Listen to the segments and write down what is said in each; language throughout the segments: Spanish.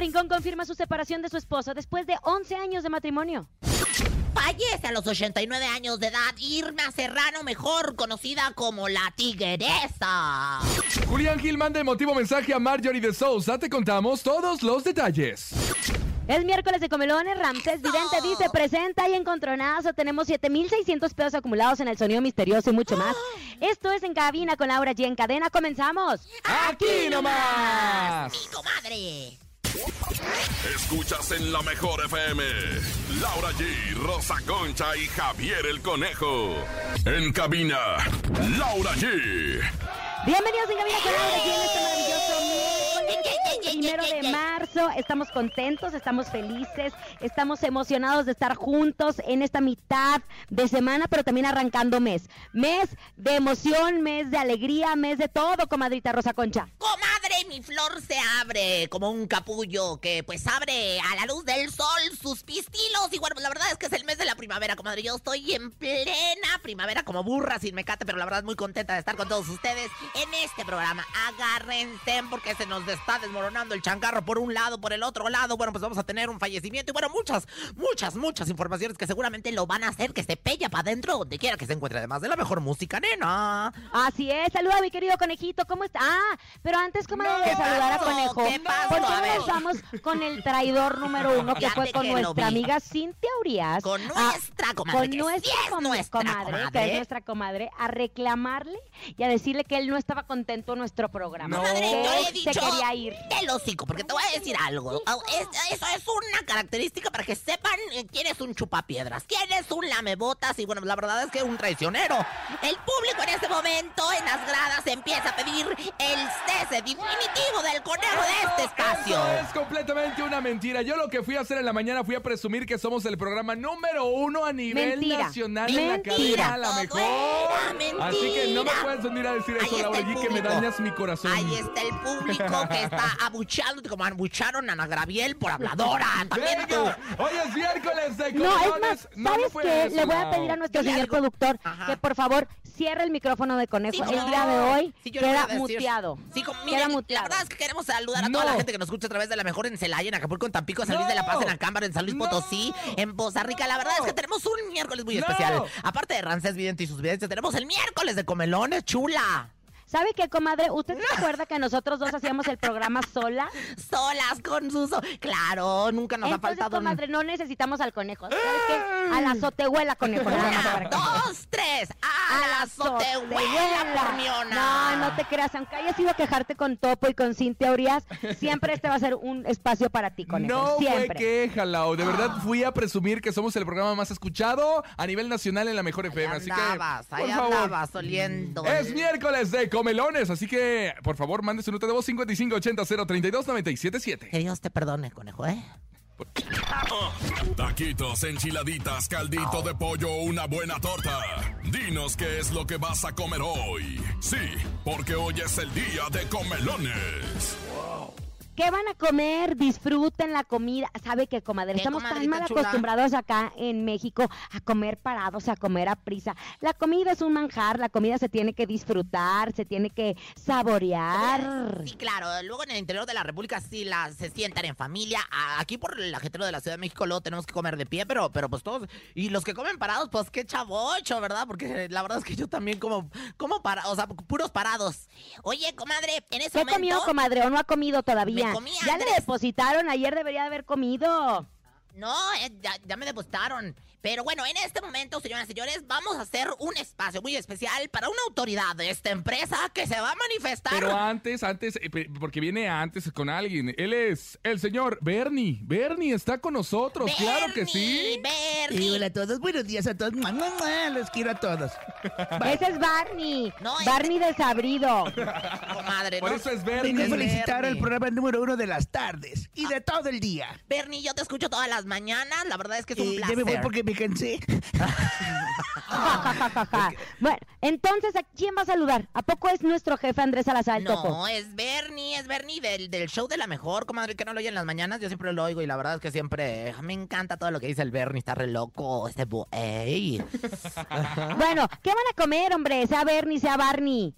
Rincón confirma su separación de su esposo después de 11 años de matrimonio. Fallece a los 89 años de edad Irma Serrano, mejor conocida como la Tigresa. Julián Gil manda emotivo mensaje a Marjorie de Sousa. Te contamos todos los detalles. Es miércoles de comelones, Ramsés Vidente dice presenta y encontronazo. Tenemos 7,600 pesos acumulados en el sonido misterioso y mucho más. Esto es En Cabina con Laura G. En cadena, comenzamos. ¡Aquí nomás! ¡Mi comadre! Escuchas en la mejor FM. Laura G, Rosa Concha y Javier el Conejo. En cabina, Laura G. Bienvenidos en Cabina con Laura G. En este maravilloso miércoles, primero de marzo. Estamos contentos, estamos felices, estamos emocionados de estar juntos en esta mitad de semana, pero también arrancando mes. Mes de emoción, mes de alegría, mes de todo, comadrita Rosa Concha. Comadre, mi flor se abre como un capullo que pues abre a la luz del sol sus pistilos. Y bueno, pues, la verdad es que es el mes de la primavera, comadre. Yo estoy en plena primavera como burra sin mecate, pero la verdad muy contenta de estar con todos ustedes en este programa. Agárrense porque se nos está desmoronando el changarro por un lado, por el otro lado. Bueno, pues vamos a tener un fallecimiento y bueno, muchas, muchas, muchas informaciones que seguramente lo van a hacer que se pella para adentro donde quiera que se encuentre, además de la mejor música, nena. Así es, saluda mi querido conejito, ¿cómo está? Ah, pero antes, comadre, de ¿Qué saludar a conejo. ¿por qué no ver. nos vamos con el traidor número uno que fue con que nuestra amiga Cintia Urias? Con nuestra comadre, con nuestra, sí es com- nuestra comadre, que comadre. es nuestra comadre, a reclamarle y a decirle que él no estaba contento en nuestro programa. No. Comadre, que yo le he dicho se quería ir. del hocico, porque te voy a decir algo. Es- eso es una característica para que sepan eh, quién es un chupapiedras, quién es un lamebotas y bueno, la verdad es que un traicionero. El público en este momento en las gradas empieza a pedir el cese definitivo del conejo de este espacio. Eso es completamente una mentira. Yo lo que fui a hacer en la mañana fui a presumir que somos el programa número uno a nivel Mentira. nacional en la Mentira. cadena, la Todo mejor. era mentira. Así que no me puedes venir a decir eso, Laura G, que me dañas mi corazón. Ahí está el público que está abuchándote como abucharon a Ana Graviel por habladora. También tú. Hoy es miércoles de No, es más, No ¿sabes me fue qué? eso, Le voy a pedir a nuestro señor productor Ajá. que por favor cierre el micrófono de conejo. Sí, el no. día de hoy Sí, a queda muteado. Sí, con- queda la verdad es que queremos saludar a toda la gente que nos escucha a través de la mejor en Celaya, en Acapulco, en Tampico, en San Luis de la Paz, en Acámbaro, en San Luis. Potosí, en Poza Rica. La verdad es que tenemos un miércoles muy especial. Aparte de Rancés Vidente y sus videntes, tenemos el miércoles de comelones, chula. ¿Sabe qué, comadre? ¿Usted se acuerda que nosotros dos hacíamos el programa sola? Solas con sus... Claro, nunca nos ha Entonces, faltado... un- comadre, no necesitamos al conejo. ¿Sabes qué? A la azotehuela, conejo. Una, dos, tres. A la azotehuela, pormiona. No, no te creas. Aunque hayas ido a quejarte con Topo y con Cintia Urias, siempre este va a ser un espacio para ti, conejo. No fue siempre. queja, Lau. De verdad fui a presumir que somos el programa más escuchado a nivel nacional en la mejor FM. Ahí Así andabas, que, ahí por favor. andabas oliendo. Es miércoles de comelones, así que por favor mande su nota de voz 5580 032 977. Que Dios te perdone, conejo, ¿eh? Taquitos, enchiladitas, caldito de pollo una buena torta. Dinos qué es lo que vas a comer hoy. Sí, porque hoy es el día de comelones. ¿Qué van a comer? Disfruten la comida. ¿Sabe qué, comadre? ¿Qué, Estamos tan mal chula? acostumbrados acá en México a comer parados, a comer a prisa. La comida es un manjar, la comida se tiene que disfrutar, se tiene que saborear. Sí, claro. Luego en el interior de la República sí la, se sientan en familia. Aquí por el ajetero de la Ciudad de México luego tenemos que comer de pie, pero, pero pues todos... Y los que comen parados, pues qué chavocho, ¿verdad? Porque la verdad es que yo también como, como para, o sea, puros parados. Oye, comadre, en ese ¿Qué momento... comió, comadre? ¿O no ha comido todavía? Ya le depositaron, ayer debería de haber comido. No, eh, ya, ya me depositaron. Pero bueno, en este momento, señoras y señores, vamos a hacer un espacio muy especial para una autoridad de esta empresa que se va a manifestar. Pero antes, antes, eh, porque viene antes con alguien. Él es el señor Bernie. Bernie está con nosotros, claro que sí. Bernie. Y hola a todos, buenos días a todos. Los quiero a todos. Ese es Barney. No, Barney desabrido. Comadre, Por no- eso es Vengo a Bernie. felicitar al Bernie. programa número uno de las tardes y de todo el día. Bernie, yo te escucho todas las mañanas. La verdad es que es un Eh, ya placer. me voy porque me cansé. Bueno, entonces, ¿a quién va a saludar? ¿A poco es nuestro jefe Andrés Salazar el Topo? No, es Bernie, es Bernie del, del show de la mejor, comadre, que no lo oye en las mañanas, yo siempre lo oigo y la verdad es que siempre eh, me encanta todo lo que dice el Bernie, está re loco, este güey. Bueno, ¿qué van a comer, hombre? Sea Bernie, sea Barney.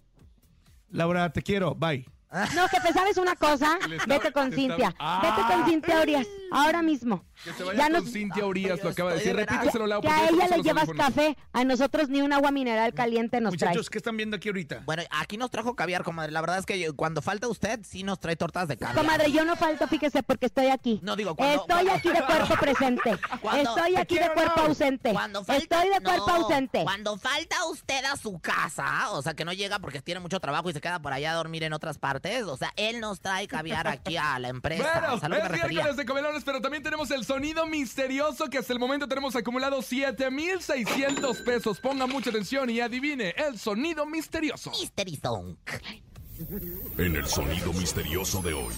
Laura, te quiero. Bye. No, jefe, ¿sabes una cosa? Vete con Cintia. estaba- Vete con Ah. Cintia Urias. Ahora mismo. Que se vaya Ya con nos- Cintia Urias, Ay, lo acaba de decir. de. Repíteselo, Lau. Que a ella le llevas audífonos. café, a nosotros ni un agua mineral caliente nos trae. Muchachos, ¿qué están viendo aquí ahorita? Bueno, aquí nos trajo caviar, comadre, la verdad es que yo- cuando falta usted, sí nos trae tortas de caviar. Comadre, yo no falto, fíjese, porque estoy aquí. No, digo, cuando- Estoy aquí de cuerpo presente. Cuando- Estoy Te aquí de cuerpo ausente. Cuando falta, Estoy de cuerpo no, ausente. Cuando falta usted a su casa, o sea, que no llega porque tiene mucho trabajo y se queda por allá a dormir en otras partes, o sea, él nos trae caviar aquí a la empresa. Bueno, es miércoles de comelones, pero también tenemos el sonido misterioso que hasta el momento tenemos acumulado 7,600 pesos. Ponga mucha atención y adivine el sonido misterioso. Mystery Song. En el sonido misterioso de hoy.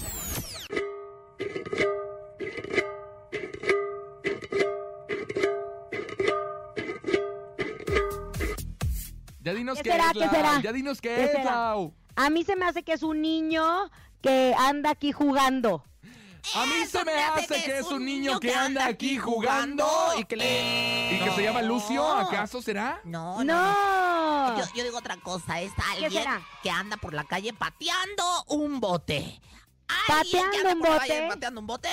Ya dinos ¿Qué qué, será? es, ¿Qué Lau. será? Ya dinos qué, ¿Qué es, será? Lau. A mí se me hace que es un niño que anda aquí jugando. A mí Eso se me hace que es un niño que anda aquí jugando y que le... y que se llama Lucio. ¿acaso será? No, no. no. ¡No! Yo, yo digo otra cosa, es alguien será? que anda por la calle pateando un bote. ¿Alguien que ¿Pateando anda un por la bote? calle pateando un bote?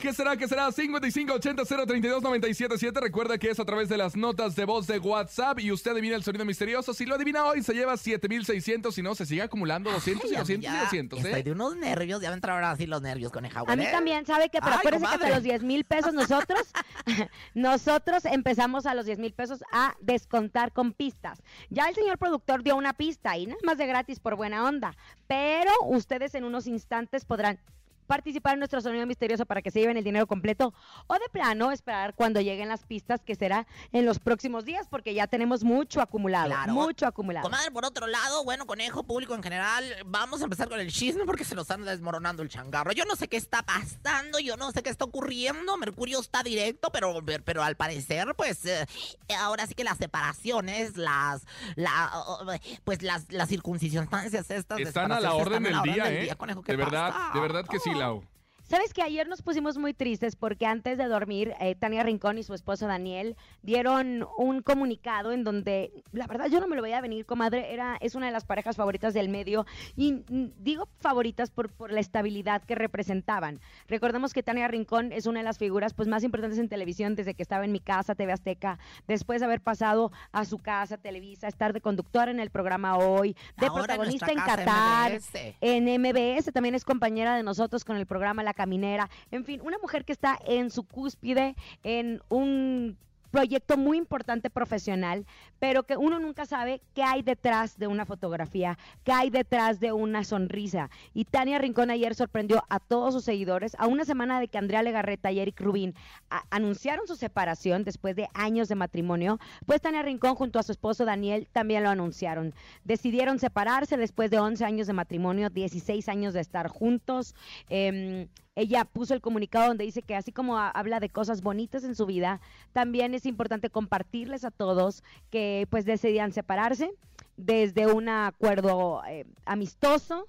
¿Qué será? ¿Qué será? 5580-032-977. Recuerda que es a través de las notas de voz de WhatsApp y usted adivina el sonido misterioso. Si lo adivina hoy, se lleva 7600. Si no, se sigue acumulando 200 y Ay, 200 y ya 200, Estoy ¿eh? de unos nervios, ya va a entrar ahora sí los nervios con el A mí ¿eh? también, ¿sabe qué? Pero Ay, acuérdense que hasta los 10 mil pesos nosotros, nosotros empezamos a los 10 mil pesos a descontar con pistas. Ya el señor productor dio una pista y nada más de gratis por buena onda. Pero ustedes en unos instantes podrán participar en nuestro sonido misterioso para que se lleven el dinero completo o de plano esperar cuando lleguen las pistas que será en los próximos días porque ya tenemos mucho acumulado, Claro. mucho acumulado. Comadre, por otro lado, bueno, conejo público en general, vamos a empezar con el chisme porque se nos anda desmoronando el changarro. Yo no sé qué está pasando, yo no sé qué está ocurriendo. Mercurio está directo, pero, pero al parecer, pues, eh, ahora sí que las separaciones, las, la, pues las, las circuncisión estas. Están a la orden del día, ¿eh? conejo, ¿qué De verdad, pasa? de verdad que sí, Lau. Sabes que ayer nos pusimos muy tristes porque antes de dormir, eh, Tania Rincón y su esposo Daniel dieron un comunicado en donde, la verdad, yo no me lo veía venir, comadre. Era, es una de las parejas favoritas del medio. Y mm, digo favoritas por, por la estabilidad que representaban. Recordemos que Tania Rincón es una de las figuras pues, más importantes en televisión desde que estaba en mi casa, TV Azteca, después de haber pasado a su casa, Televisa, estar de conductora en el programa hoy, de Ahora protagonista en Qatar, MBS. en MBS, también es compañera de nosotros con el programa La Caminera. En fin, una mujer que está en su cúspide, en un proyecto muy importante profesional, pero que uno nunca sabe qué hay detrás de una fotografía, qué hay detrás de una sonrisa. Y Tania Rincón ayer sorprendió a todos sus seguidores a una semana de que Andrea Legarreta y Eric Rubin anunciaron su separación después de años de matrimonio, pues Tania Rincón junto a su esposo Daniel también lo anunciaron. Decidieron separarse después de 11 años de matrimonio, 16 años de estar juntos. Em, ella puso el comunicado donde dice que así como ha- habla de cosas bonitas en su vida, también es importante compartirles a todos que pues decidían separarse desde un acuerdo eh, amistoso,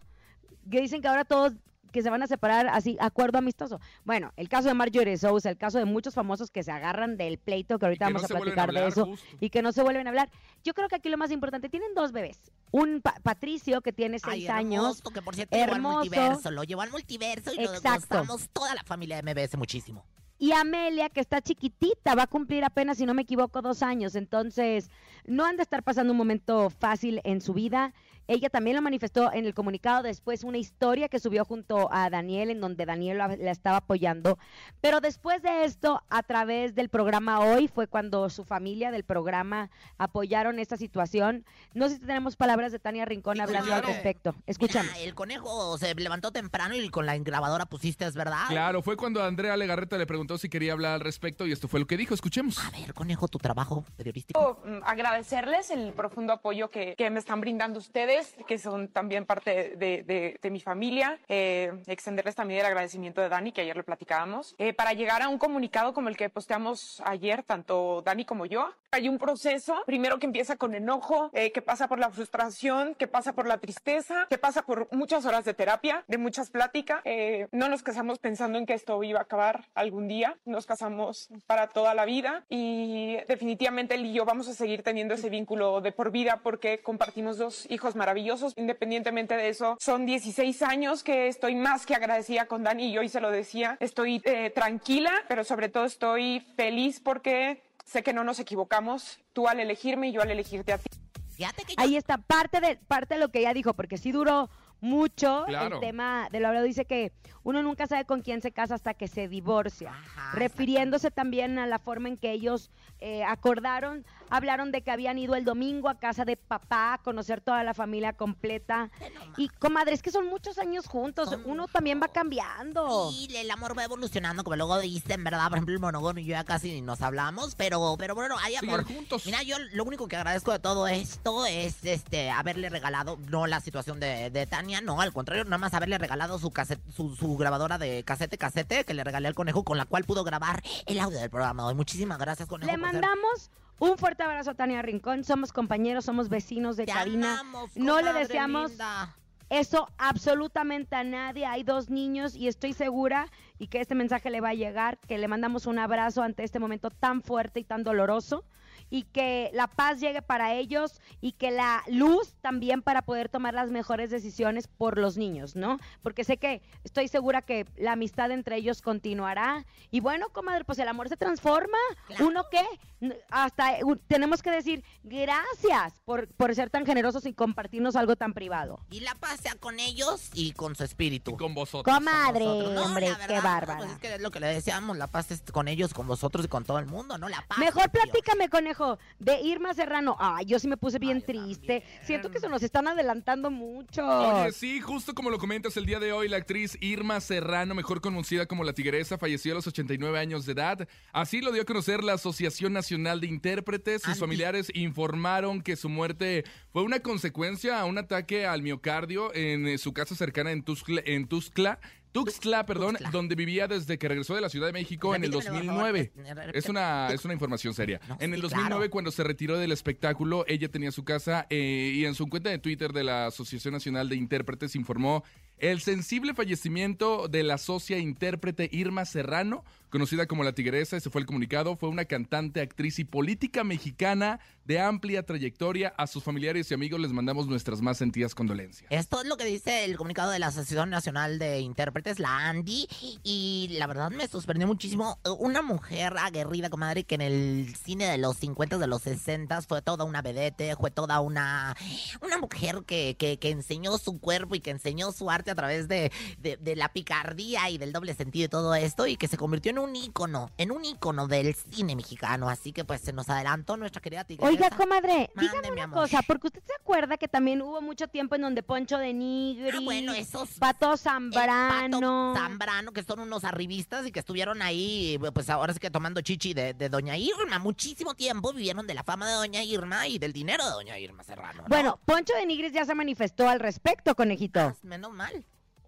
que dicen que ahora todos que se van a separar así, acuerdo amistoso. Bueno, el caso de Marjorie Sousa, el caso de muchos famosos que se agarran del pleito, que ahorita que no vamos a platicar de eso, justo. y que no se vuelven a hablar. Yo creo que aquí lo más importante, tienen dos bebés. Un Pa- Patricio que tiene Ay, seis años, hermoso, que por cierto llevó al hermoso. multiverso, lo llevó al multiverso y Exacto. lo gozamos toda la familia de MBS muchísimo. y Amelia, que está chiquitita, va a cumplir apenas, si no me equivoco, dos años. Entonces, no han de estar pasando un momento fácil en su vida. Ella también lo manifestó en el comunicado después, una historia que subió junto a Daniel, en donde Daniel la, la estaba apoyando. Pero después de esto, a través del programa Hoy, fue cuando su familia del programa apoyaron esta situación. No sé si tenemos palabras de Tania Rincón Sí, hablando claro. al respecto. Escuchamos. Mira, el conejo se levantó temprano y con la grabadora pusiste, ¿es verdad? Claro, fue cuando Andrea Legarreta le preguntó si quería hablar al respecto y esto fue lo que dijo. Escuchemos. A ver, conejo, tu trabajo periodístico. Quiero, mm, agradecerles el profundo apoyo que, que me están brindando ustedes, que son también parte de, de- de mi familia. Eh, extenderles también el agradecimiento de Dani, que ayer lo platicábamos. Eh, para llegar a un comunicado como el que posteamos ayer, tanto Dani como yo, hay un proceso, primero que empieza con enojo, eh, que pasa por la frustración, que pasa por la tristeza, que pasa por muchas horas de terapia, de muchas pláticas. Eh, no nos casamos pensando en que esto iba a acabar algún día, nos casamos para toda la vida y definitivamente él y yo vamos a seguir teniendo ese vínculo de por vida porque compartimos dos hijos maravillosos. Independientemente de eso, son 16 años que estoy más que agradecida con Dani y hoy se lo decía, estoy eh, tranquila, pero sobre todo estoy feliz porque sé que no nos equivocamos, tú al elegirme y yo al elegirte a ti. Fíjate que yo Ahí está parte de parte de lo que ella dijo, porque sí duró mucho Claro. el tema de lo hablado. Dice que uno nunca sabe con quién se casa hasta que se divorcia. Ajá, refiriéndose también a la forma en que ellos eh, acordaron, hablaron de que habían ido el domingo a casa de papá a conocer toda la familia completa. Y comadre, es que son muchos años juntos, Son uno también va cambiando. Sí, el amor va evolucionando, como luego dicen, ¿verdad? Por ejemplo, el monogón y yo ya casi ni nos hablamos, pero, pero bueno, hay amor. juntos. Mira, yo lo único que agradezco de todo esto es este haberle regalado, no la situación de, de Tania, no, al contrario, nada más haberle regalado su cassette, su, su grabadora de casete casete que le regalé al conejo con la cual pudo grabar el audio del programa hoy. Muchísimas gracias, conejo. Le ser- mandamos un fuerte abrazo a Tania Rincón. Somos compañeros, somos vecinos de Te cabina. amamos, No le deseamos linda. eso absolutamente a nadie. Hay dos niños y estoy segura y que este mensaje le va a llegar, que le mandamos un abrazo ante este momento tan fuerte y tan doloroso y que la paz llegue para ellos y que la luz también para poder tomar las mejores decisiones por los niños, ¿no? Porque sé que estoy segura que la amistad entre ellos continuará y bueno, comadre, pues el amor se transforma. Claro. ¿Uno qué? N- Hasta tenemos que decir gracias por, por ser tan generosos y compartirnos algo tan privado. Y la paz sea con ellos y con su espíritu. Y con vosotros. Comadre, Nosotros. No, hombre, qué verdad, bárbara. Pues es que es lo que le deseamos, la paz es con ellos, con vosotros y con todo el mundo, ¿no? La paz. Mejor platícame, conejo, de Irma Serrano. Ay, yo sí me puse bien Ay, triste. también. Siento que se nos están adelantando mucho. Oye, sí, justo como lo comentas el día de hoy, la actriz Irma Serrano, mejor conocida como La Tigresa, falleció a los 89 años de edad. Así lo dio a conocer la Asociación Nacional de Intérpretes. Sus Andy. familiares informaron que su muerte fue una consecuencia a un ataque al miocardio en eh, su casa cercana en Tuxtla, en Tuxtla, Tuxtla, perdón, Tuxtla. donde vivía desde que regresó de la Ciudad de México en el Repítemelo, por favor. 2009. Eh, eh, Es una, es una información seria. No, en el 2009, claro. cuando se retiró del espectáculo, ella tenía su casa eh, y en su cuenta de Twitter de la Asociación Nacional de Intérpretes informó El sensible fallecimiento de la socia intérprete Irma Serrano, conocida como La Tigresa, ese fue el comunicado, fue una cantante, actriz y política mexicana de amplia trayectoria. A sus familiares y amigos les mandamos nuestras más sentidas condolencias. Esto es lo que dice el comunicado de la Asociación Nacional de Intérpretes, la ANDI, y la verdad me sorprendió muchísimo. Una mujer aguerrida, comadre, que en el cine de los 50, de los 60 fue toda una vedette, fue toda una, una mujer que, que, que enseñó su cuerpo y que enseñó su arte a través de, de, de la picardía y del doble sentido y todo esto, y que se convirtió en un ícono, en un ícono del cine mexicano. Así que pues se nos adelantó nuestra querida tigresa. Oiga, comadre, Mande, dígame una amor. cosa, porque usted se acuerda que también hubo mucho tiempo en donde Poncho de Nigri, Ah, bueno, esos Pato Zambrano, Pato Zambrano, que son unos arribistas y que estuvieron ahí, pues ahora sí que tomando chichi de, de Doña Irma. Muchísimo tiempo vivieron de la fama de Doña Irma y del dinero de Doña Irma Serrano. ¿no? Bueno, Poncho de Nigris ya se manifestó al respecto, conejito. Ah, menos mal.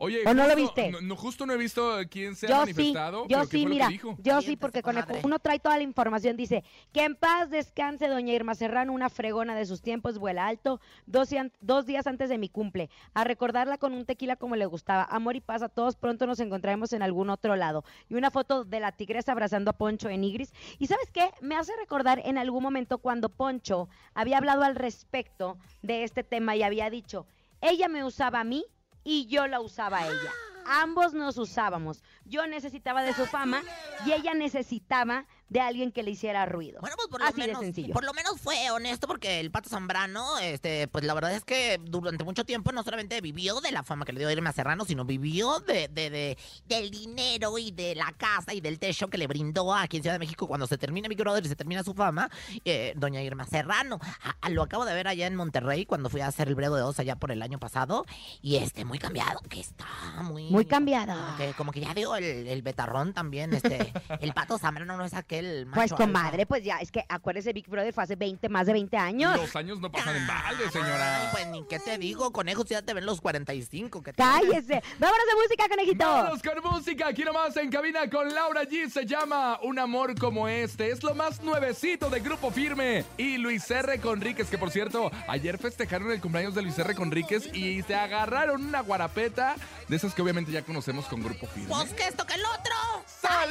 Oye, ¿O no lo justo- viste? No, justo no he visto quién se ha Yo sí, manifestado. yo pero ¿qué sí, mira, yo sí, porque con uno trae toda la información. Dice, que en paz descanse doña Irma Serrano, una fregona de sus tiempos, vuela alto, dos, días- dos días antes de mi cumple, a recordarla con un tequila como le gustaba. Amor y paz a todos, pronto nos encontraremos en algún otro lado. Y una foto de la tigresa abrazando a Poncho en Igris. Y ¿sabes qué? Me hace recordar en algún momento cuando Poncho había hablado al respecto de este tema y había dicho, ella me usaba a mí y yo la usaba a ella. Ambos nos usábamos. Yo necesitaba de su fama y ella necesitaba de alguien que le hiciera ruido. Bueno, pues por lo Así de menos, sencillo. por lo menos fue honesto porque el Pato Zambrano, este, pues la verdad es que durante mucho tiempo no solamente vivió de la fama que le dio Irma Serrano, sino vivió de, de, de- del dinero y de la casa y del techo que le brindó aquí en Ciudad de México cuando se termina Big Brother y se termina su fama, eh, doña Irma Serrano. A- a- lo acabo de ver allá en Monterrey cuando fui a hacer el Brevo de Oz allá por el año pasado y este, muy cambiado, que está muy... Muy cambiado. Como que, como que ya dio el, el betarrón también, este, el Pato Zambrano no es aquel macho Pues alfa. comadre, pues ya, es que acuérdese, Big Brother fue hace 20, más de 20 años. Los años no pasan en balde, Ay, señora. pues ni qué te digo, conejos ya te ven los 45. ¿qué te- Cállese. Vámonos de música, conejito. Vámonos con música, aquí nomás en cabina con Laura G. Se llama Un amor como este. Es lo más nuevecito de Grupo Firme. Y Luis R. Conríquez, que por cierto, ayer festejaron el cumpleaños de Luis R. Conríquez y se agarraron una guarapeta de esas que obviamente ya conocemos con Grupo Firme. Pues que esto que el otro.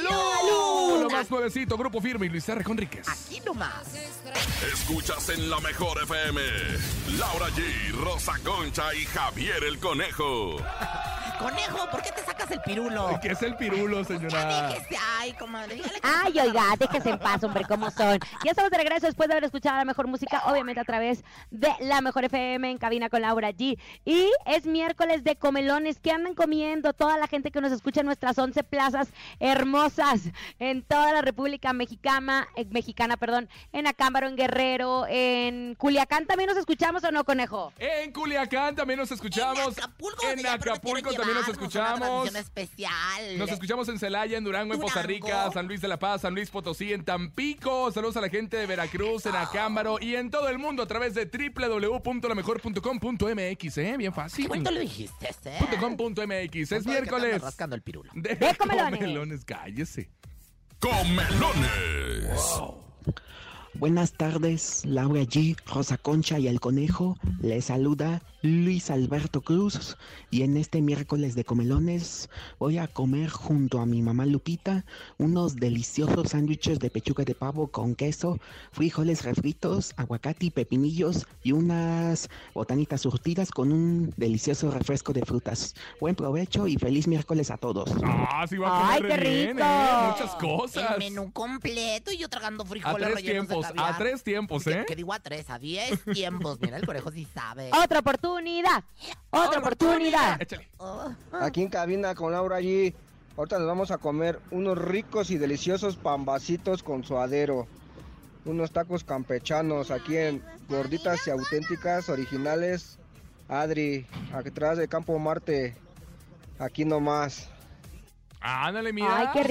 ¡Salud! Lo más nuevecito, Grupo Firme y Luis R. Conríquez. Aquí nomás. Escuchas en la mejor FM. Laura G, Rosa Concha y Javier el Conejo. Conejo, ¿por qué te sacas el pirulo? ¿Qué es el pirulo, Ya señora? déjese, ay, comadre. Ay, oiga, déjese en paz, hombre, cómo son. Ya estamos de regreso después de haber escuchado la mejor música, obviamente a través de la mejor FM en cabina con Laura G. Y es miércoles de comelones. ¿Qué andan comiendo toda la gente que nos escucha en nuestras 11 plazas hermosas en toda la República Mexicana, eh, mexicana, perdón, en Acámbaro, en Guerrero, en Culiacán también nos escuchamos o no, conejo? En Culiacán también nos escuchamos. En Acapulco, En Acapulco también nos llevarnos a una escuchamos. especial. Nos escuchamos en Celaya, en Durango, en Costa Rica. San Luis de la Paz, San Luis Potosí, en Tampico. Saludos a la gente de Veracruz, en Acámbaro y en todo el mundo a través de www.lamejor.com.mx, ¿eh? Bien fácil. Qué bonito lo dijiste, ¿eh? .com.mx. Es miércoles. rascando el pirulo. De, comelones. comelones, cállese. Comelones. Buenas tardes, Laura G, Rosa Concha y el Conejo. Les saluda Luis Alberto Cruz y en este miércoles de comelones voy a comer junto a mi mamá Lupita unos deliciosos sándwiches de pechuga de pavo con queso, frijoles refritos, aguacate y pepinillos y unas botanitas surtidas con un delicioso refresco de frutas. Buen provecho y feliz miércoles a todos. Ah, sí va a Ay, comer qué bien, rico. ¿eh? Muchas cosas. El menú completo y yo tragando A frijoles tres rellenos de tiempos, a tres tiempos, ¿Qué- ¿eh? ¿Qué digo a tres? A diez tiempos. Mira, el conejo sí sabe. Otra oportunidad, otra oportunidad. Oh. Aquí en cabina con Laura allí. Ahorita nos vamos a comer unos ricos y deliciosos pambacitos con suadero. Unos tacos campechanos aquí en Gorditas y Auténticas Originales. Adri, atrás de Campo Marte. Aquí nomás. Ándale, mira. Ay, qué Muy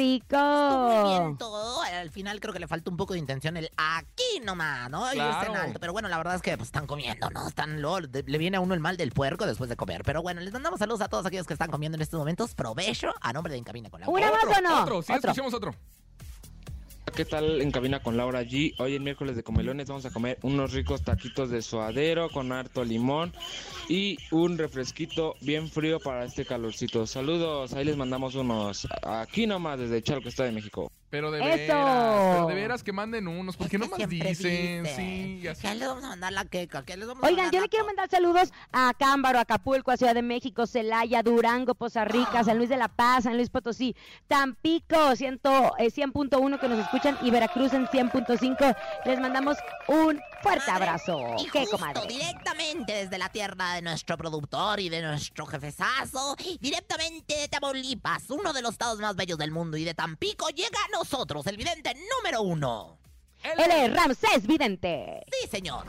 bien rico. todo. Al final creo que le falta un poco de intención el aquí nomás, ¿no? Y irse en alto. Pero bueno, la verdad es que pues, están comiendo, ¿no? Están de- le viene a uno el mal del puerco después de comer. Pero bueno, les mandamos saludos a todos aquellos que están comiendo en estos momentos. Provecho a nombre de Encamina con la ¿Una más o no? Otro, sí, Otro. escuchemos otro. ¿Qué tal en cabina con Laura G? Hoy en miércoles de comelones vamos a comer unos ricos taquitos de suadero con harto limón y un refresquito bien frío para este calorcito. Saludos, ahí les mandamos unos aquí nomás desde Chalco, Estado de México. Pero de ¡Eso! veras, pero de veras que manden unos, porque Es que nomás siempre dicen, dicen. sí. ¿Qué les vamos a mandar la queca? ¿Qué les vamos a Oigan, mandar yo le quiero mandar saludos a Cámbaro, Acapulco, a Ciudad de México, Celaya, Durango, Poza Rica, San Luis de la Paz, San Luis Potosí, Tampico, 100, eh, 100.1 que nos escuchan y Veracruz en 100.5. Les mandamos un fuerte abrazo. Y ¿Qué, justo comadre? directamente desde la tierra de nuestro productor y de nuestro jefezazo, directamente de Tamaulipas, uno de los estados más bellos del mundo, y de Tampico llega a nosotros el vidente número uno. Él es Ramsés Vidente. Sí, señor.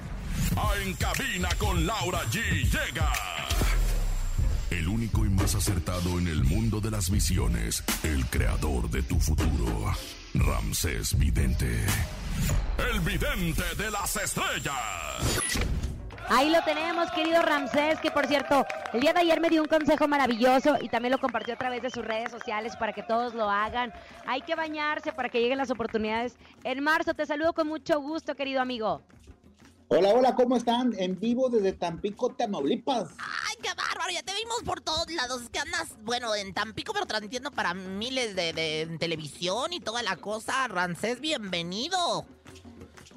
Ah, En cabina con Laura G llega. El único y más acertado en el mundo de las visiones, el creador de tu futuro, Ramsés Vidente. El vidente de las estrellas. Ahí lo tenemos, querido Ramsés, que por cierto, el día de ayer me dio un consejo maravilloso y también lo compartió a través de sus redes sociales para que todos lo hagan. Hay que bañarse para que lleguen las oportunidades. En marzo te saludo con mucho gusto, querido amigo. Hola, hola, ¿cómo están? En vivo desde Tampico, Tamaulipas. ¡Ay, qué bárbaro! Ya te vimos por todos lados. Es que andas, bueno, en Tampico, pero transmitiendo para miles de, de- en televisión y toda la cosa. Rancés, bienvenido.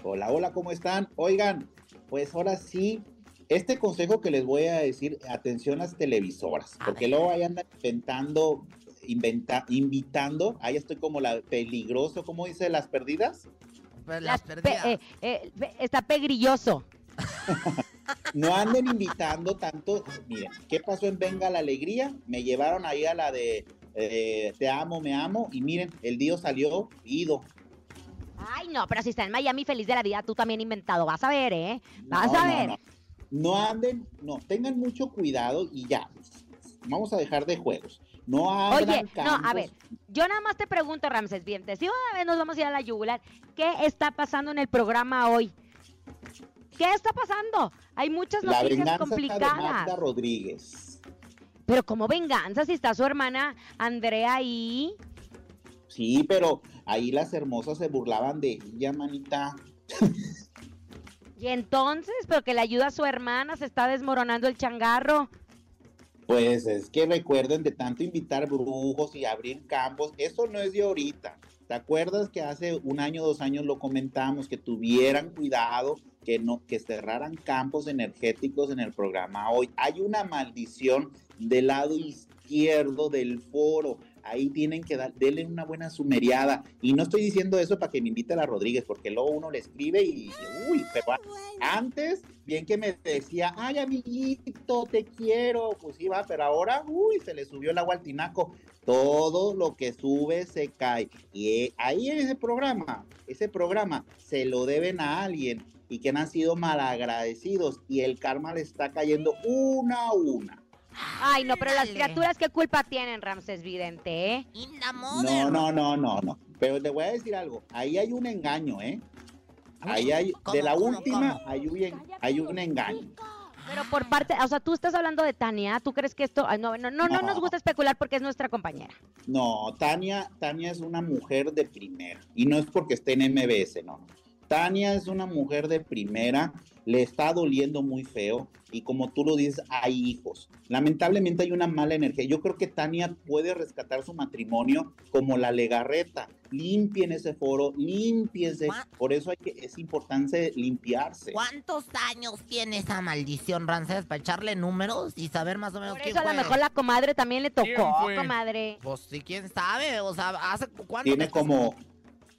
Hola, hola, ¿cómo están? Oigan, pues ahora sí, este consejo que les voy a decir, atención a las televisoras, A porque ver. luego ahí andan inventando, inventa, invitando, ahí estoy como la peligroso, ¿cómo dice? Las perdidas. Pues Las las pe- perdidas. eh, eh, está pegrilloso. No anden invitando tanto. Miren, ¿qué pasó en Venga la Alegría? Me llevaron ahí a la de eh, Te amo, me amo, y miren, el Dios salió ido. Ay, no, pero si está en Miami feliz de la vida, tú también inventado. Vas a ver, ¿eh? Vas No, a ver. No, No anden, no, tengan mucho cuidado y ya. Vamos a dejar de juegos. No Oye, no, a ver, yo nada más te pregunto, Ramses Vientes, si una vez nos vamos a ir a la yugular, ¿qué está pasando en el programa hoy? ¿Qué está pasando? Hay muchas La noticias venganza de complicadas. Magda Rodríguez. Pero como venganza si está su hermana Andrea ahí. Sí, pero ahí las hermosas se burlaban de ella, manita. Y entonces, pero que le ayuda a su hermana, se está desmoronando el changarro. Pues es que recuerden de tanto invitar brujos y abrir campos, eso no es de ahorita. ¿Te acuerdas que hace un año, dos años lo comentamos, que tuvieran cuidado, que no, que cerraran campos energéticos en el programa hoy? Hay una maldición del lado izquierdo del foro. Ahí tienen que dar, denle una buena sumeriada. Y no estoy diciendo eso para que me invite a la Rodríguez, porque luego uno le escribe y, uy, pero antes, bien que me decía, ay, amiguito, te quiero. Pues sí, va, pero ahora, uy, se le subió el agua al tinaco. Todo lo que sube se cae. Y eh, ahí en ese programa, ese programa se lo deben a alguien y que han sido malagradecidos y el karma le está cayendo una a una. Ay, no, pero las criaturas, ¿qué culpa tienen, Ramses Vidente, eh? In the No, no, no, no, no. Pero te voy a decir algo. Ahí hay un engaño, ¿eh? Ahí hay, ¿Cómo, de la cómo, última, cómo? hay un, hay un engaño. Pero por parte, o sea, tú estás hablando de Tania, ¿tú crees que esto, no, no, no, no No. nos gusta especular porque es nuestra compañera. No, Tania, Tania es una mujer de primera. Y no es porque esté en MBS, no. Tania es una mujer de primera, le está doliendo muy feo. Y como tú lo dices, hay hijos. Lamentablemente hay una mala energía. Yo creo que Tania puede rescatar su matrimonio como la legarreta. Limpien ese foro, limpiense. Por eso hay que, es importante limpiarse. ¿Cuántos años tiene esa maldición, Rancés, para echarle números y saber más o menos Por quién eso a lo fue? mejor la comadre también le ¿Quién tocó, fue? comadre. Pues sí, quién sabe, o sea, ¿hace cuánto? Tiene como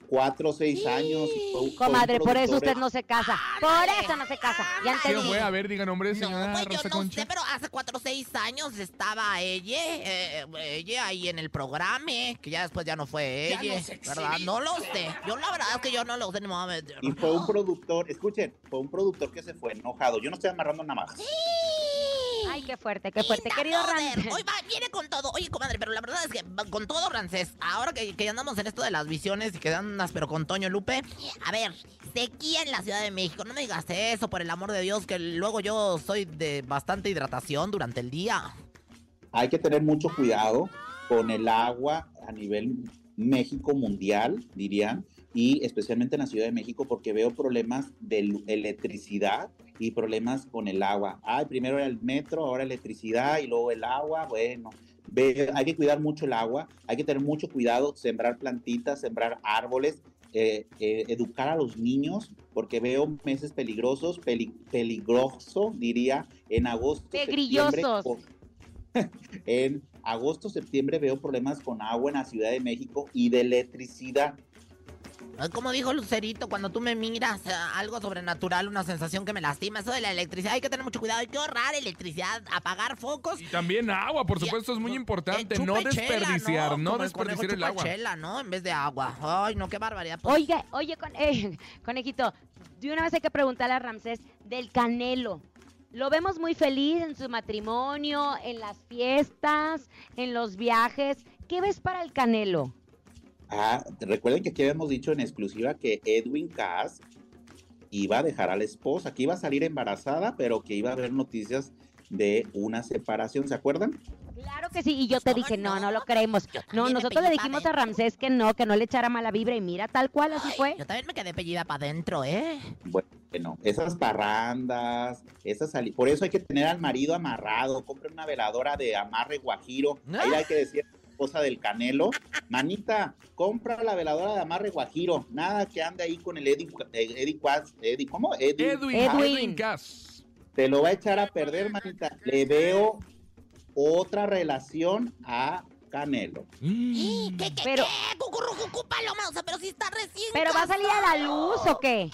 cuatro o seis años. un Comadre, por eso usted no se casa. Por eso no se casa. Ya ándale. ¿Quién entendí. fue? A ver, diga nombre, señora No, pues Rosa yo no Concha. sé, pero hace cuatro o seis años estaba ella, eh, ella ahí en el programa, que ya después ya no fue Ya ella, nos ¿verdad? No lo sé. Yo la verdad es que yo no lo sé, ni me voy a meter. Y fue un productor, escuchen, fue un productor que se fue enojado. Yo no estoy amarrando nada más. Ay, qué fuerte, qué fuerte. Linda Querido. Ramses. Hoy va, viene con todo. Oye, comadre, pero la verdad es que con todo, Rancés. Ahora que, que ya andamos en esto de las visiones y que andas, pero con Toño Lupe. A ver, sequía en la Ciudad de México. No me digas eso, por el amor de Dios, que luego yo soy de bastante hidratación durante el día. Hay que tener mucho cuidado con el agua a nivel México mundial, dirían, y especialmente en la Ciudad de México porque veo problemas de electricidad y problemas con el agua. Ay, primero era el metro, ahora electricidad y luego el agua. Bueno, ve- hay que cuidar mucho el agua, hay que tener mucho cuidado, sembrar plantitas, sembrar árboles, eh, eh, educar a los niños, porque veo meses peligrosos, peli- peligroso, diría, en agosto. Pegrillosos. en agosto, septiembre veo problemas con agua en la Ciudad de México y de electricidad. Como dijo Lucerito, cuando tú me miras, eh, algo sobrenatural, una sensación que me lastima. Eso de la electricidad, hay que tener mucho cuidado. Hay que ahorrar electricidad, apagar focos. Y también agua, por Y- supuesto, es muy eh, importante. No chela, desperdiciar, no, el desperdiciar el chupa agua. chela, ¿no? En vez de agua. Ay, no, qué barbaridad. Pues, Oiga, oye, con- eh, conejito, de una vez hay que preguntarle a Ramsés del Canelo. Lo vemos muy feliz en su matrimonio, en las fiestas, en los viajes. ¿Qué ves para el Canelo? Ah, recuerden que aquí habíamos dicho en exclusiva que Edwin Cass iba a dejar a la esposa, que iba a salir embarazada, pero que iba a haber noticias de una separación, ¿se acuerdan? Claro que sí, y yo te dije, no, no lo creemos. No, nosotros le dijimos a Ramsés que no, que no le echara mala vibra y mira, tal cual, así fue. Yo también me quedé pellida para adentro, ¿eh? Bueno, esas parrandas, esas sali- por eso hay que tener al marido amarrado, compre una veladora de amarre guajiro, ahí hay que decir cosa del canelo, manita, compra la veladora de amarre guajiro, nada que ande ahí con el Eddie, eh, Eddie Quas- Eddie, ¿cómo? Eddie, Edwin, Edwin Cass. Te lo va a echar a perder, manita. Le veo otra relación a Canelo. ¿Qué, qué, Pero- qué? Cucurrucucú, paloma, o sea, pero si está recién ¿Pero va a salir a la luz o qué?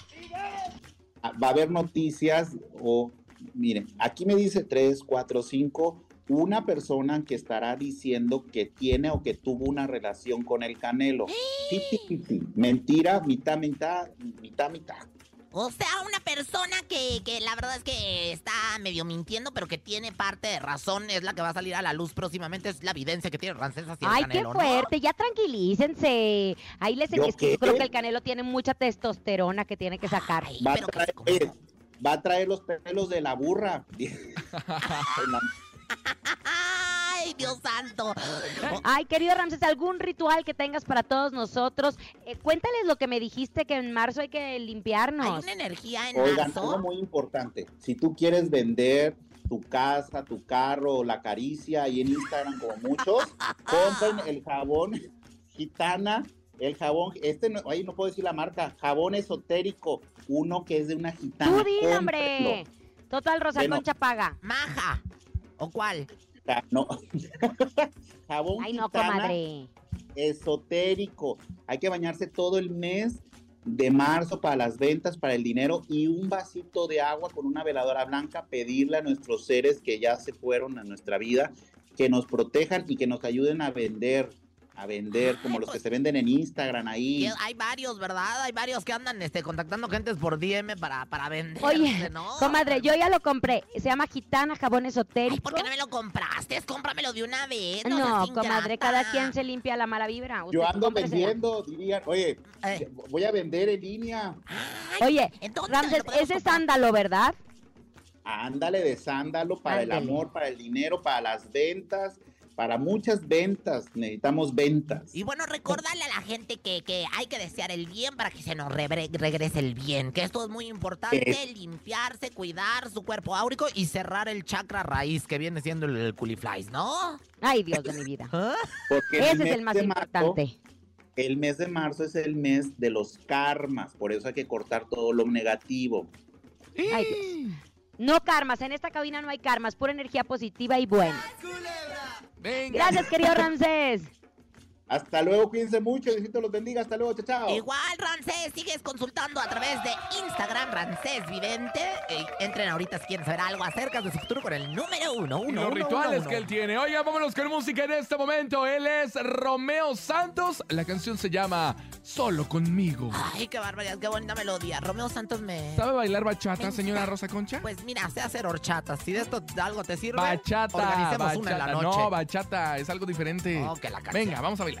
Ah, Va a haber noticias o, miren, aquí me dice 3, 4, 5, una persona que estará diciendo que tiene o que tuvo una relación con el Canelo. Fifty. Mentira, mitad, mitad, mitad, mitad. O sea, una persona que, que la verdad es que está medio mintiendo, pero que tiene parte de razón, es la que va a salir a la luz próximamente, es la evidencia que tiene Rancés hacia el Ay, qué fuerte, ya tranquilícense. Ahí les ¿Yo que yo creo que el Canelo tiene mucha testosterona que tiene que sacar. Va a, traer, va a traer los pelos de la burra. ¡Ay, Dios santo! Ay, querido Ramses, ¿algún ritual que tengas para todos nosotros? Eh, cuéntales lo que me dijiste que en marzo hay que limpiarnos. Hay una energía en Oigan, marzo. algo muy importante. Si tú quieres vender tu casa, tu carro, la caricia ahí en Instagram como muchos, compren el jabón gitana, el jabón, este no, ahí no puedo decir la marca, jabón esotérico, uno que es de una gitana. Tú di, hombre. Total, Rosa Bueno. Concha paga. Maja. ¿O cuál? Ja- No. jabón Ay, no, comadre. esotérico. Hay que bañarse todo el mes de marzo para las ventas, para el dinero y un vasito de agua con una veladora blanca, pedirle a nuestros seres que ya se fueron a nuestra vida que nos protejan y que nos ayuden a vender, a vender como los que se venden en Instagram ahí. Hay varios, ¿verdad? Hay varios que andan este, contactando gentes por DM para, para vender. Oye, ¿no? comadre, yo ya lo compré. Se llama Gitana Jabón Esotérico. ¿Por qué no me lo compraste? Cómpramelo de una vez. No, seas comadre, ingrata. cada quien se limpia la mala vibra. Yo ando vendiendo, dirían, oye, Eh. voy a vender en línea. Oye, Entonces, Ramses, ese es sándalo, ¿verdad? Ándale de sándalo para el amor, para el dinero, para las ventas, para muchas ventas. Necesitamos ventas. Y bueno, recordarle a la gente que, que hay que desear el bien para que se nos rebre- regrese el bien. Que esto es muy importante, Es- limpiarse, cuidar su cuerpo áurico y cerrar el chakra raíz, que viene siendo el, el culiflies, ¿no? Ay, Dios de mi vida. Porque en Ese es el más marzo- importante. El mes de marzo es el mes de los karmas, por eso hay que cortar todo lo negativo. Ay, Dios. No karmas, en esta cabina no hay karmas, pura energía positiva y buena. Gracias, querido Ramsés. Hasta luego, cuídense mucho, Diosito los bendiga, hasta luego, chao, chao. Igual, Rancés, sigues consultando a través de Instagram, Rancés Vidente. Eh, entren ahorita si quieren saber algo acerca de su futuro con el número uno, Y uno, los uno, rituales uno, que él tiene. Oiga, vámonos con música en este momento. Él es Romeo Santos. La canción se llama Solo conmigo. Ay, qué barbaridad, qué bonita melodía. Romeo Santos me... ¿Sabe bailar bachata, señora Rosa Concha? Pues mira, sé hacer horchatas. Si de esto de algo te sirve, Bachata, organicemos una en la noche. No, bachata, es algo diferente. Oh, que la canción. Venga, vamos a bailar.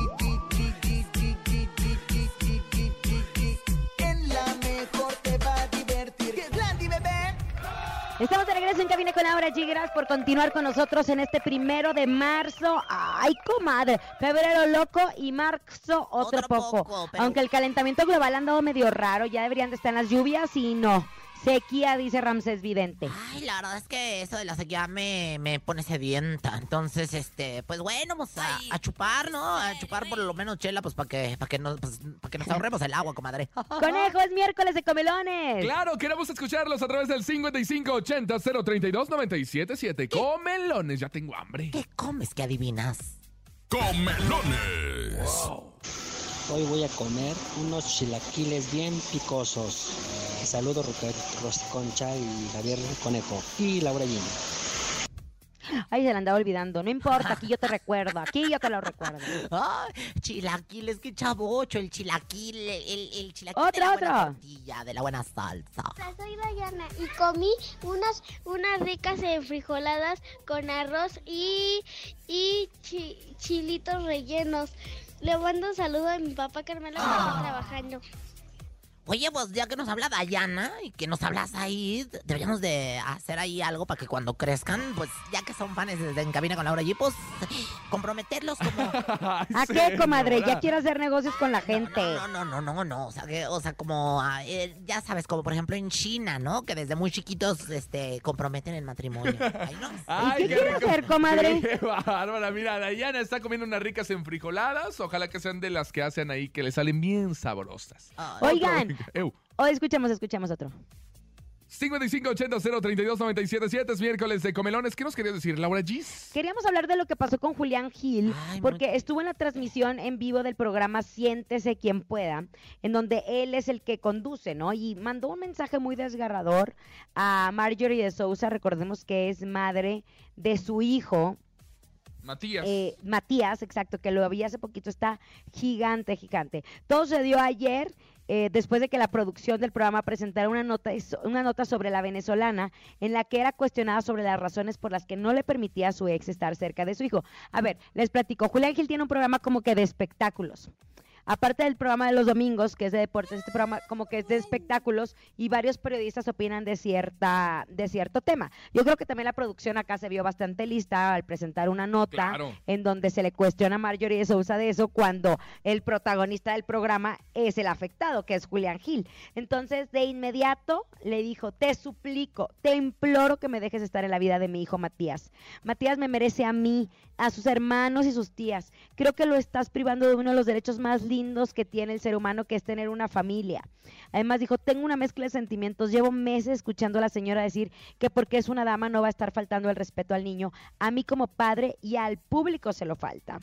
Estamos de regreso en Cabina con Laura G. Gracias por continuar con nosotros en este primero de marzo. Ay, comadre. Febrero loco y marzo otro, Otro poco. poco, pero- Aunque el calentamiento global ha andado medio raro, ya deberían de estar en las lluvias y no. Sequía, dice Ramsés Vidente. Ay, la verdad es que eso de la sequía me, me pone sedienta. Entonces, este, pues bueno, vamos a, a chupar, ¿no? A chupar por lo menos chela, pues para que, para que, nos, pues, pa' que nos ahorremos el agua, comadre. Conejo, es miércoles de comelones. Claro, queremos escucharlos a través del 5580-032-977. Comelones, ya tengo hambre. ¿Qué comes que adivinas? Comelones. Hoy voy a comer unos chilaquiles bien picosos. Saludos Rosa Concha y Javier Conejo y Laura Gini. Ay, se la andaba olvidando. No importa, aquí yo te recuerdo. Aquí yo te lo recuerdo. Ay, chilaquiles, qué chavocho, el chilaquil, el, el chilaquil de Otra, la buena otra. tortilla, de la buena salsa. Hola, soy Dayana y comí unas, unas ricas enfrijoladas con arroz y, y chi- chilitos rellenos. Le mando un saludo a mi papá Carmelo que está trabajando. Oye, pues ya que nos habla Dayana y que nos hablas ahí, deberíamos de hacer ahí algo para que cuando crezcan, pues ya que son fans de En Cabina con Laura G, pues comprometerlos como... ¿A qué, comadre? Ya quiero hacer negocios con la gente. No, no, no, no, no, o sea, que, o sea, como, ah, eh, ya sabes, como por ejemplo en China, ¿no? Que desde muy chiquitos, este, comprometen el matrimonio. Ay, no. Ay, qué quiere hacer, comadre? Qué bárbara. Mira, Dayana está comiendo unas ricas enfrijoladas. Ojalá que sean de las que hacen ahí, que le salen bien sabrosas. Oigan, Ew. o escuchemos, escuchemos otro. 5580-032-977 es miércoles de comelones. ¿Qué nos querías decir, Laura Gis? Queríamos hablar de lo que pasó con Julián Gil, Ay, porque estuvo en la transmisión en vivo del programa Siéntese quien pueda, en donde él es el que conduce, ¿no? Y mandó un mensaje muy desgarrador a Marjorie de Sousa, recordemos que es madre de su hijo, Matías. eh, Matías, exacto, que lo vi hace poquito, está gigante, gigante. Todo se dio ayer. Eh, después de que la producción del programa presentara una nota, una nota sobre la venezolana en la que era cuestionada sobre las razones por las que no le permitía a su ex estar cerca de su hijo. A ver, les platico. Julián Gil tiene un programa como que de espectáculos. Aparte del programa de los domingos, que es de deportes, este programa como que es de espectáculos y varios periodistas opinan de cierta de cierto tema. Yo creo que también la producción acá se vio bastante lista al presentar una nota Claro. en donde se le cuestiona a Marjorie de Sousa de eso cuando el protagonista del programa es el afectado, que es Julián Gil. Entonces, de inmediato le dijo, te suplico, te imploro que me dejes estar en la vida de mi hijo Matías. Matías me merece a mí, a sus hermanos y sus tías. Creo que lo estás privando de uno de los derechos más lindos que tiene el ser humano, que es tener una familia. Además dijo, tengo una mezcla de sentimientos, llevo meses escuchando a la señora decir que porque es una dama no va a estar faltando el respeto al niño. A mí como padre y al público se lo falta.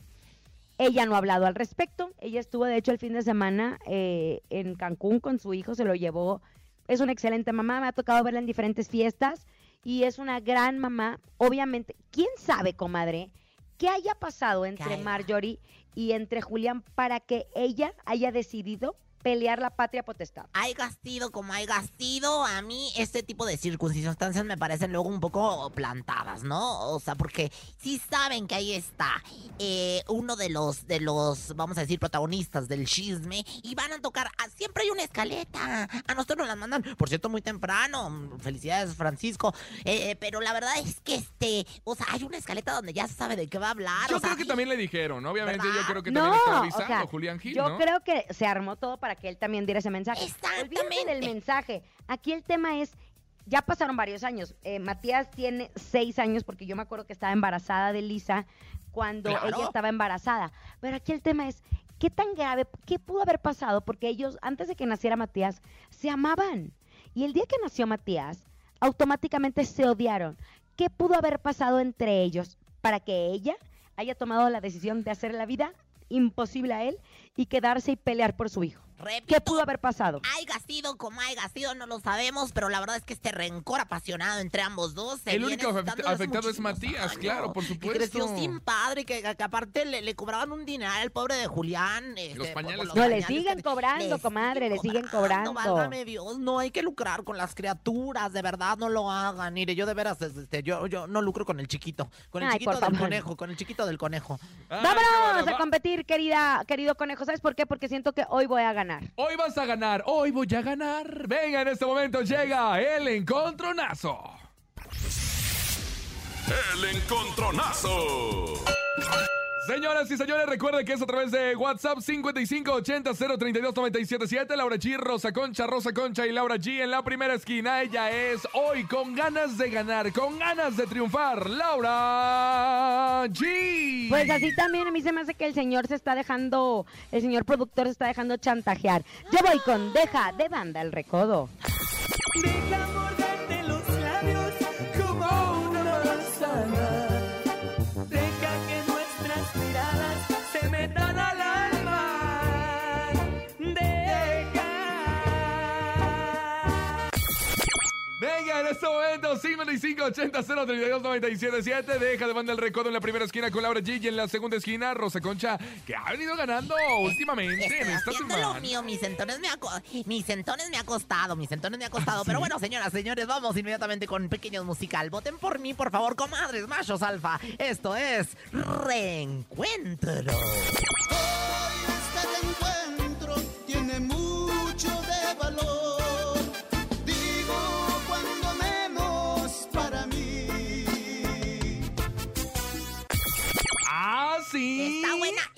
Ella no ha hablado al respecto. Ella estuvo, de hecho, el fin de semana eh, en Cancún con su hijo, se lo llevó. Es una excelente mamá, me ha tocado verla en diferentes fiestas y es una gran mamá. Obviamente, ¿quién sabe, comadre, qué haya pasado entre? Marjorie y entre Julián para que ella haya decidido pelear la patria potestad? Hay gastido como hay gastido, a mí este tipo de circunstancias me parecen luego un poco plantadas, ¿no? O sea, porque sí saben que ahí está eh, uno de los, de los, vamos a decir, protagonistas del chisme y van a tocar, ah, siempre hay una escaleta, a nosotros nos la mandan, por cierto, muy temprano, felicidades Francisco, eh, eh, pero la verdad es que este, o sea, hay una escaleta donde ya se sabe de qué va a hablar, Yo o sea, creo que también le dijeron, ¿no? Obviamente yo creo que No, también estaba o avisando sea, Julián Gil, yo ¿no? creo que se armó todo para que él también diera ese mensaje. Olvídense del mensaje. Aquí el tema es, ya pasaron varios años. Eh, Matías tiene seis años porque yo me acuerdo que estaba embarazada de Lisa cuando Claro. ella estaba embarazada. Pero aquí el tema es, ¿qué tan grave, qué pudo haber pasado? Porque ellos, antes de que naciera Matías, se amaban. Y el día que nació Matías, automáticamente se odiaron. ¿Qué pudo haber pasado entre ellos para que ella haya tomado la decisión de hacer la vida imposible a él y quedarse y pelear por su hijo? ¿Qué pudo haber pasado? Hay gastido como hay gastido, no lo sabemos, pero la verdad es que este rencor apasionado entre ambos dos. se El viene único afectado es Matías, años. claro, por Que supuesto. creció sin padre, que, que aparte le, le cobraban un dineral al pobre de Julián. este, por pañales. los No, le pañales siguen que- cobrando, le comadre, le siguen No, cobrando. válgame Dios, no hay que lucrar con las criaturas, de verdad, no lo hagan. Mire, yo de veras, este, yo, yo no lucro con el chiquito, con el Ay, chiquito del favor. conejo, con el chiquito del conejo. Vámonos a competir, querida, querido conejo. ¿Sabes por qué? Porque siento que hoy voy a ganar. Hoy vas a ganar, hoy voy a ganar. Venga, en este momento llega el encontronazo. El encontronazo. Señoras y señores, recuerden que es a través de WhatsApp 5580-032-977. Laura G, Rosa Concha, Rosa Concha y Laura G en la primera esquina. Ella es hoy con ganas de ganar, con ganas de triunfar. Laura G. Pues así también a mí se me hace que el señor se está dejando, el señor productor se está dejando chantajear. Yo voy con Deja de banda el recodo. En este momento, 5580-032-977. Deja de banda el recodo en la primera esquina con Laura G. Y en la segunda esquina, Rosa Concha, que ha venido ganando últimamente en Estoy esta haciendo lo mío, mis centones me ha, co- mis centones me ha costado, mis centones me ha costado. Pero bueno, señoras, señores, vamos inmediatamente con pequeños musical. Voten por mí, por favor, comadres, machos alfa. Esto es Reencuentro. Este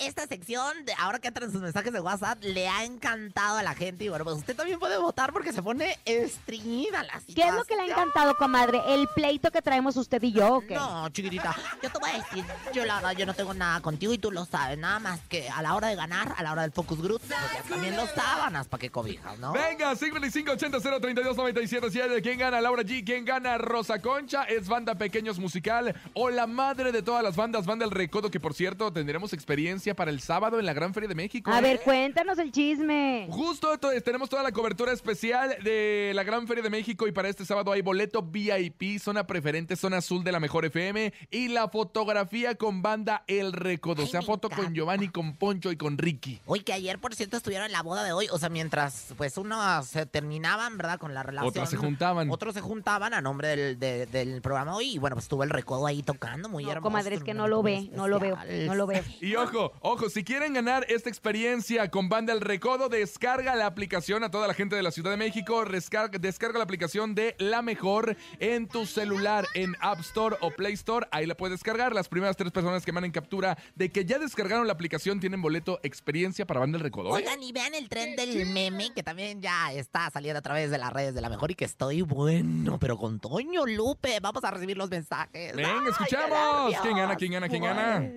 esta sección. De, ahora que entran sus mensajes de WhatsApp, le ha encantado a la gente. Y bueno, pues usted también puede votar porque se pone estreñida la situación. ¿Qué es lo que le ha encantado, comadre? ¿El pleito que traemos usted y yo o qué? No, chiquitita, yo te voy a decir, yo la verdad, yo no tengo nada contigo y tú lo sabes, nada más que a la hora de ganar, a la hora del focus group, pues también los sábanas para que cobijas, ¿no? Venga, 5580-032-977. ¿Quién gana? Laura G. ¿Quién gana? Rosa Concha. ¿Es banda Pequeños Musical? ¿O la madre de todas las bandas, Banda El Recodo? Que por cierto, tendremos experiencia para el sábado en la Gran Feria de México. A ¿eh? ver, cuéntanos el chisme. Justo to- tenemos toda la cobertura especial de la Gran Feria de México y para este sábado hay boleto VIP, zona preferente, zona azul de la Mejor FM y la fotografía con banda El Recodo. O sea, foto con Giovanni, con Poncho y con Ricky. Hoy que ayer, por cierto, estuvieron en la boda de hoy, o sea, mientras pues unos se terminaban, ¿verdad? Con la relación. Otros se juntaban. Otros se juntaban a nombre del, de- del programa hoy y bueno, pues estuvo el recodo ahí tocando, muy hermoso. Comadre, es que no lo ve, no lo veo, no lo veo. Y ojo, ojo, si quieren ganar esta experiencia con Banda El Recodo, descarga la aplicación a toda la gente de la Ciudad de México, descarga la aplicación de La Mejor en tu celular, en App Store o Play Store, ahí la puedes descargar. Las primeras tres personas que manden captura de que ya descargaron la aplicación tienen boleto experiencia para Banda El Recodo. ¿eh? Oigan, y vean el tren del meme que también ya está saliendo a través de las redes de la mejor y que estoy bueno, pero con Toño Lupe. Vamos a recibir los mensajes. Venga, ¡Ay, qué escuchamos. ¿Quién gana? ¿Quién gana? ¿Quién gana?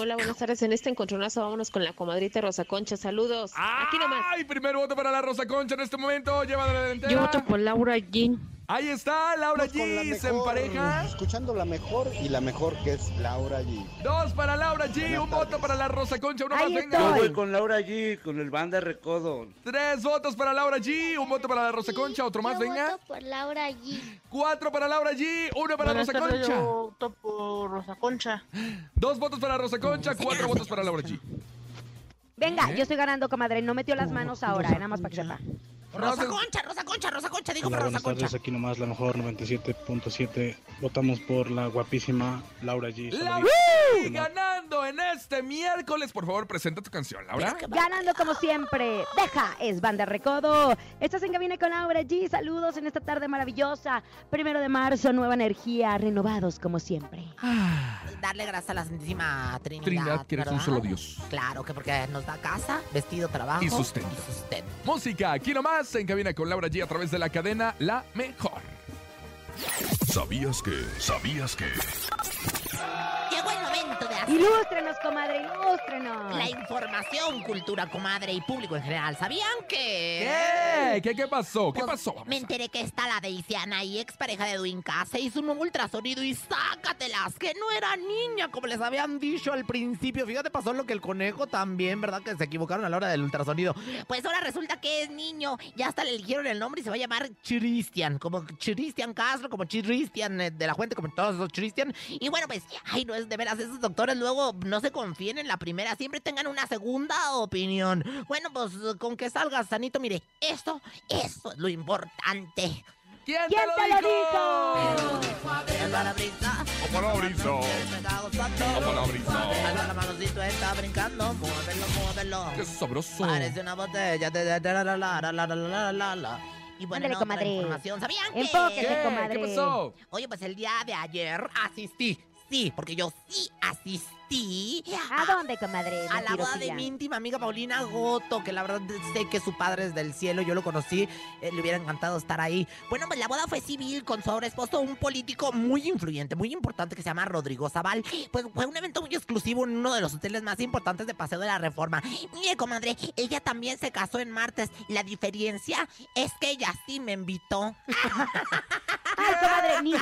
Hola, buenas tardes. En este encontronazo vámonos con la comadrita Rosa Concha. Saludos. Aquí nomás. ¡Ay! Primer voto para la Rosa Concha en este momento. Lleva de la delantera. Yo voto por Laura G. Ahí está, Laura la G. Se mejor, empareja. Escuchando la mejor y la mejor que es Laura G. Dos para Laura G. Un voto para la Rosa Concha. Uno más, Yo venga. voy con Laura G, con el banda Recodo. Tres votos para Laura G. Un voto para la Rosa Concha. Otro más, Yo venga. voto por Laura G. Cuatro para Laura G. Uno para Buenas Rosa tardes, Concha. yo voto por Rosa Concha. Dos votos para Rosa Concha. Cuatro votos para Laura G. Venga, ¿Eh? yo estoy ganando, comadre. No metió las manos ahora, eh, nada más para que sepa. Rosa Concha, Rosa Concha, Rosa Concha, digo Hola, buenas Rosa Concha. tardes, aquí nomás la mejor 97.7. Votamos por la guapísima Laura G. Laura G. Ganando en este miércoles. Por favor, presenta tu canción, Laura. Ganando como siempre. Deja, es Banda Recodo. Estás en cabina con Laura G. Saludos en esta tarde maravillosa. Primero de marzo, nueva energía, renovados como siempre. Darle gracias a la Santísima Trinidad. Trinidad, que eres un solo Dios. Claro, que porque nos da casa, vestido, trabajo Y sustento. y sustento. Música, aquí nomás en cabina con Laura G a través de la cadena La Mejor. ¿Sabías que? ¿Sabías que? Llegó el momento de hacer Ilústrenos, comadre, ilústrenos. la información, cultura, comadre y público en general. ¿Sabían que...? ¿Qué? ¿Qué, qué pasó? ¿Qué Pues, pasó? Vamos Me enteré que está la Deisiana y expareja de Duinka se hizo un nuevo ultrasonido y sácatelas, que no era niña como les habían dicho al principio. Fíjate, pasó lo que el conejo también, ¿verdad? Que se equivocaron a la hora del ultrasonido. Pues ahora resulta que es niño. Ya hasta le eligieron el nombre y se va a llamar Chiristian, como Chiristian Castro, como Chiristian eh, de la Fuente, como todos esos Chiristian. Y bueno, pues, ay, no es de veras, esos doctores luego no se confíen en la primera, siempre tengan una segunda opinión. Bueno, pues con que salga sanito, mire, esto, eso es lo importante. ¿Quién, ¿Quién te, dijo? El palabrita. O palabrita. O. La Qué sabroso. Parece ¿Qué pasó? Oye, pues el día de ayer asistí sí, porque yo sí ¿A dónde, comadre? a la boda de mi íntima amiga Paulina Goto, que la verdad sé que su padre es del cielo, yo lo conocí, eh, le hubiera encantado estar ahí. Bueno, pues la boda fue civil con su ahora esposo, un político muy influyente, muy importante que se llama Rodrigo Zaval. Pues fue un evento muy exclusivo en uno de los hoteles más importantes de Paseo de la Reforma. Mire, comadre, ella también se casó en martes. La diferencia es que ella sí me invitó. Ay, comadre, ni,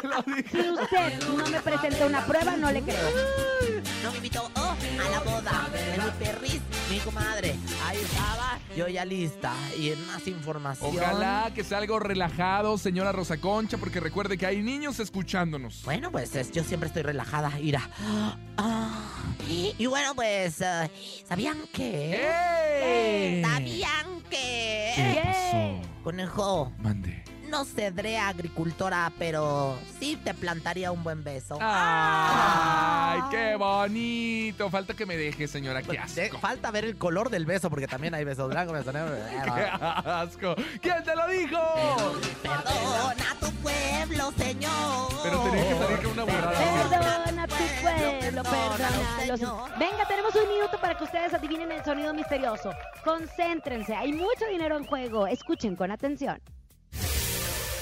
si usted no me presentó una prueba, no le creo. No me invitó oh, a la boda de mi perris, mi comadre. Ahí estaba, yo ya lista. Y en más información. Ojalá que sea algo relajado, señora Rosa Concha, porque recuerde que hay niños escuchándonos. Bueno, pues es- yo siempre estoy relajada, Ira. Ah, y bueno, pues, eh, ¿sabían que? ¡Ey! ¿Sabían que? ¿Qué pasó? Conejo, Mande. No seré agricultora, pero sí te plantaría un buen beso. ¡Ay, qué bonito! Falta que me deje, señora. ¡Qué asco! De- falta ver el color del beso, porque también hay besos blancos, besos negros. ¡Qué asco! ¿Quién te lo dijo? Perdona a tu pueblo, Señor. Pero tenía que salir con una borrada. Perdona tu pueblo, perdónalo. Venga, tenemos un minuto para que ustedes adivinen el sonido misterioso. Concéntrense, hay mucho dinero en juego. Escuchen con atención.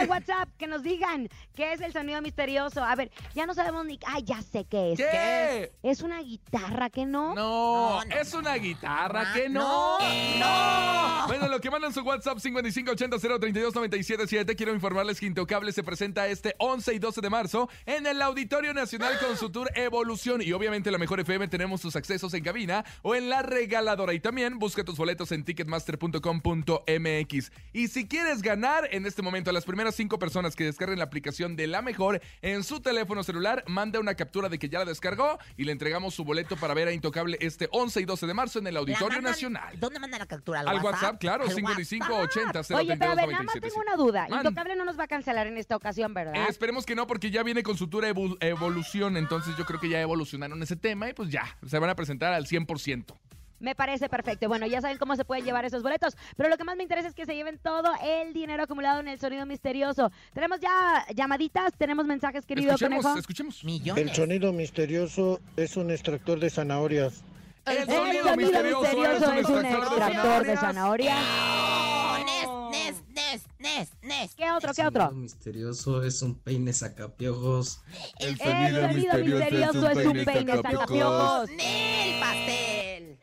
¿Qué Pues es? WhatsApp, que nos digan qué es el sonido misterioso. A ver, ya no sabemos ni... Ay, ya sé qué es. ¿Qué? Es una guitarra, ¿que no? No, es una guitarra, Ah, que no. no. Bueno, lo que mandan su WhatsApp 5580-032-977. Quiero informarles que Intocable se presenta este 11 y 12 de marzo en el Auditorio Nacional con su tour Evolución. Y obviamente la Mejor FM tenemos sus accesos en cabina o en la regaladora. Y también busca tus boletos en ticketmaster.com.mx. Y si quieres ganar en este momento a las primeras cinco personas que descarguen la aplicación de la Mejor en su teléfono celular, manda una captura de que ya la descargó y le entregamos su boleto para ver a Intocable este 11 y 12 de marzo en el Auditorio mandan- Nacional. ¿Dónde manda la captura? ¿Al, Al WhatsApp, claro, ¿Al 5580 Oye, pero a ver, nada más tengo una duda. Intocable no nos va a cancelar en esta ocasión, ¿verdad? Eh, esperemos que no, porque ya viene con su tour evolución, entonces yo creo que ya evolucionaron ese tema y pues ya, se van a presentar al 100%. Me parece perfecto. Bueno, ya saben cómo se pueden llevar esos boletos, pero lo que más me interesa es que se lleven todo el dinero acumulado en el sonido misterioso. Tenemos ya llamaditas, tenemos mensajes, querido Escuchemos, conejo. escuchemos. El sonido misterioso es un extractor de zanahorias. El El sonido misterioso es un extractor de zanahoria. Nes, nes, nes, nes, nes. ¿Qué otro? ¿Qué otro? misterioso es un peine sacapiojos. El sonido misterioso es un peine sacapiojos. Nel pastel.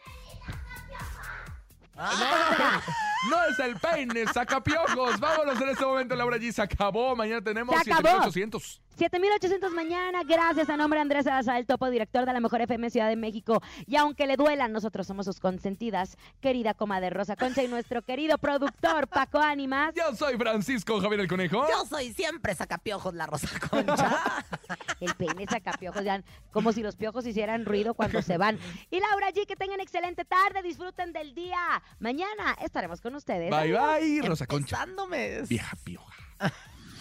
No es el peine, saca piojos. Vámonos en este momento, Laura G. Se acabó. Mañana tenemos Se acabó. 7800. 7800 mañana, gracias a nombre de Andrés Salazar, el topo director de la Mejor FM Ciudad de México. Y aunque le duelan, nosotros somos sus consentidas, querida comadre Rosa Concha y nuestro querido productor Paco Ánimas. Yo soy Francisco Javier el Conejo. Yo soy siempre sacapiojos la Rosa Concha. El peine saca piojos, ya, como si los piojos hicieran ruido cuando se van. Y Laura G, que tengan excelente tarde, disfruten del día. Mañana estaremos con ustedes. Bye, Adiós. bye, Rosa Concha. Vieja pioja.